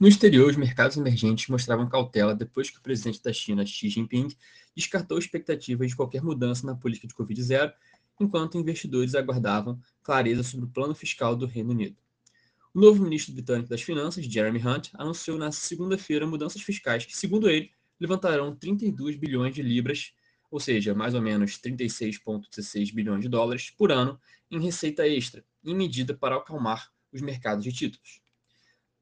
No exterior, os mercados emergentes mostravam cautela depois que o presidente da China, Xi Jinping, descartou expectativas de qualquer mudança na política de Covid-0, enquanto investidores aguardavam clareza sobre o plano fiscal do Reino Unido. O novo ministro britânico das Finanças, Jeremy Hunt, anunciou na segunda-feira mudanças fiscais que, segundo ele, levantarão 32 bilhões de libras, ou seja, mais ou menos 36,16 bilhões de dólares por ano, em receita extra, em medida para acalmar os mercados de títulos.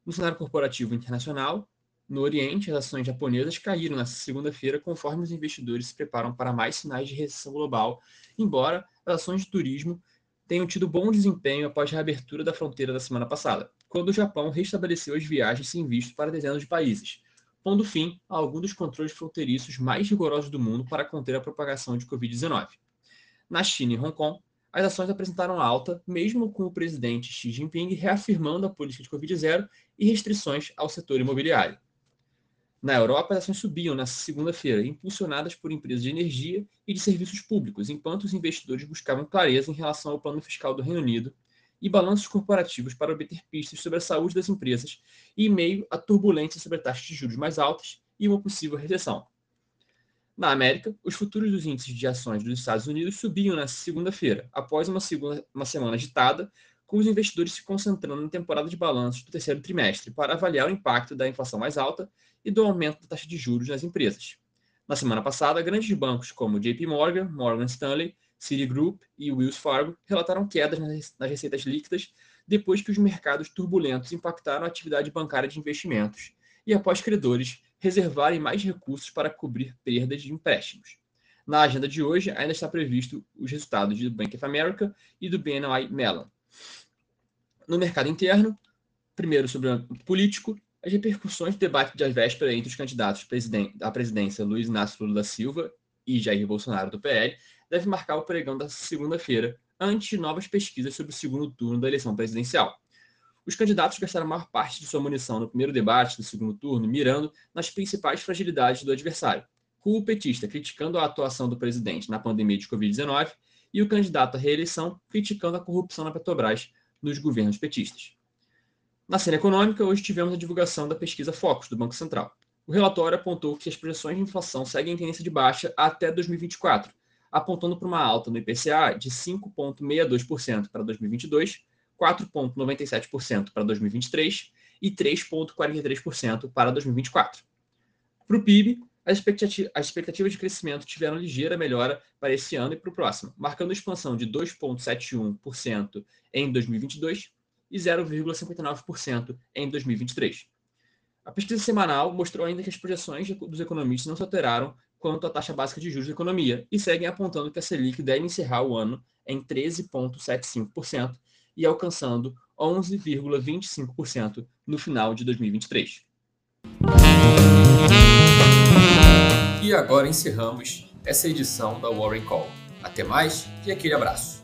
No cenário corporativo internacional, no Oriente, as ações japonesas caíram na segunda-feira conforme os investidores se preparam para mais sinais de recessão global, embora as ações de turismo tenham tido bom desempenho após a reabertura da fronteira da semana passada, quando o Japão restabeleceu as viagens sem visto para dezenas de países, pondo fim a alguns dos controles fronteiriços mais rigorosos do mundo para conter a propagação de Covid-19. Na China e Hong Kong, as ações apresentaram alta, mesmo com o presidente Xi Jinping reafirmando a política de Covid-0 e restrições ao setor imobiliário. Na Europa, as ações subiam na segunda-feira, impulsionadas por empresas de energia e de serviços públicos, enquanto os investidores buscavam clareza em relação ao plano fiscal do Reino Unido e balanços corporativos para obter pistas sobre a saúde das empresas e meio a turbulência sobre taxas de juros mais altas e uma possível recessão. Na América, os futuros dos índices de ações dos Estados Unidos subiam na segunda-feira, após uma, segunda, uma semana agitada, com os investidores se concentrando na temporada de balanços do terceiro trimestre para avaliar o impacto da inflação mais alta e do aumento da taxa de juros nas empresas. Na semana passada, grandes bancos como JP Morgan, Morgan Stanley, Citigroup e Wells Fargo relataram quedas nas receitas líquidas depois que os mercados turbulentos impactaram a atividade bancária de investimentos e após credores reservarem mais recursos para cobrir perdas de empréstimos. Na agenda de hoje, ainda está previsto os resultados do Bank of America e do BNY Mellon. No mercado interno, primeiro sobre o político, as repercussões do debate de véspera entre os candidatos à presidência Luiz Inácio Lula da Silva e Jair Bolsonaro do PL deve marcar o pregão da segunda-feira, antes de novas pesquisas sobre o segundo turno da eleição presidencial. Os candidatos gastaram a maior parte de sua munição no primeiro debate do segundo turno, mirando nas principais fragilidades do adversário, o petista criticando a atuação do presidente na pandemia de Covid-19 e o candidato à reeleição criticando a corrupção na Petrobras nos governos petistas. Na cena econômica, hoje tivemos a divulgação da pesquisa Focus do Banco Central. O relatório apontou que as projeções de inflação seguem em tendência de baixa até 2024, apontando para uma alta no IPCA de 5,62% para 2022 4,97% para 2023 e 3,43% para 2024. Para o PIB, as expectativas de crescimento tiveram ligeira melhora para esse ano e para o próximo, marcando expansão de 2,71% em 2022 e 0,59% em 2023. A pesquisa semanal mostrou ainda que as projeções dos economistas não se alteraram quanto à taxa básica de juros da economia e seguem apontando que a Selic deve encerrar o ano em 13,75%, e alcançando 11,25% no final de 2023. E agora encerramos essa edição da Warren Call. Até mais e aquele abraço.